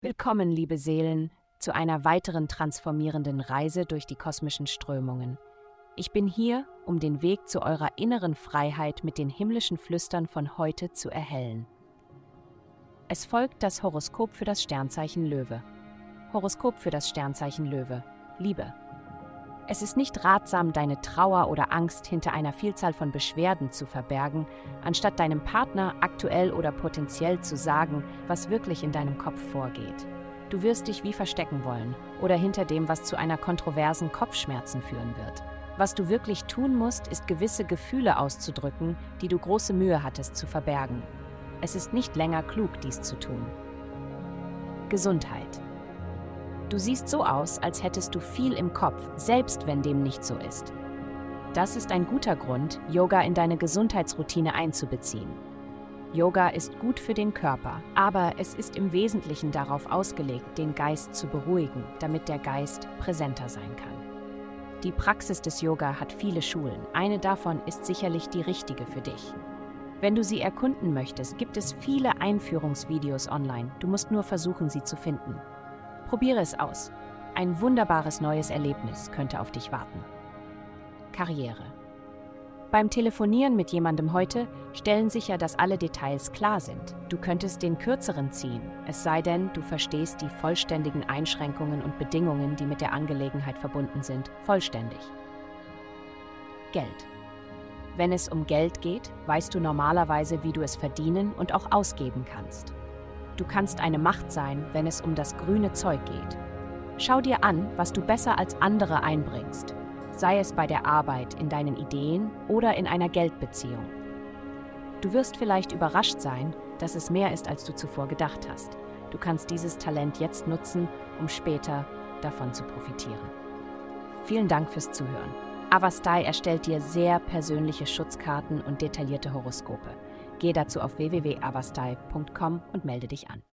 Willkommen, liebe Seelen, zu einer weiteren transformierenden Reise durch die kosmischen Strömungen. Ich bin hier, um den Weg zu eurer inneren Freiheit mit den himmlischen Flüstern von heute zu erhellen. Es folgt das Horoskop für das Sternzeichen Löwe. Horoskop für das Sternzeichen Löwe. Liebe. Es ist nicht ratsam, deine Trauer oder Angst hinter einer Vielzahl von Beschwerden zu verbergen, anstatt deinem Partner aktuell oder potenziell zu sagen, was wirklich in deinem Kopf vorgeht. Du wirst dich wie verstecken wollen oder hinter dem, was zu einer kontroversen Kopfschmerzen führen wird. Was du wirklich tun musst, ist gewisse Gefühle auszudrücken, die du große Mühe hattest zu verbergen. Es ist nicht länger klug, dies zu tun. Gesundheit. Du siehst so aus, als hättest du viel im Kopf, selbst wenn dem nicht so ist. Das ist ein guter Grund, Yoga in deine Gesundheitsroutine einzubeziehen. Yoga ist gut für den Körper, aber es ist im Wesentlichen darauf ausgelegt, den Geist zu beruhigen, damit der Geist präsenter sein kann. Die Praxis des Yoga hat viele Schulen. Eine davon ist sicherlich die richtige für dich. Wenn du sie erkunden möchtest, gibt es viele Einführungsvideos online. Du musst nur versuchen, sie zu finden. Probiere es aus. Ein wunderbares neues Erlebnis könnte auf dich warten. Karriere. Beim Telefonieren mit jemandem heute stellen sicher, dass alle Details klar sind. Du könntest den kürzeren ziehen, es sei denn, du verstehst die vollständigen Einschränkungen und Bedingungen, die mit der Angelegenheit verbunden sind, vollständig. Geld. Wenn es um Geld geht, weißt du normalerweise, wie du es verdienen und auch ausgeben kannst. Du kannst eine Macht sein, wenn es um das grüne Zeug geht. Schau dir an, was du besser als andere einbringst, sei es bei der Arbeit, in deinen Ideen oder in einer Geldbeziehung. Du wirst vielleicht überrascht sein, dass es mehr ist, als du zuvor gedacht hast. Du kannst dieses Talent jetzt nutzen, um später davon zu profitieren. Vielen Dank fürs Zuhören. Avastai erstellt dir sehr persönliche Schutzkarten und detaillierte Horoskope. Geh dazu auf www.avastai.com und melde dich an.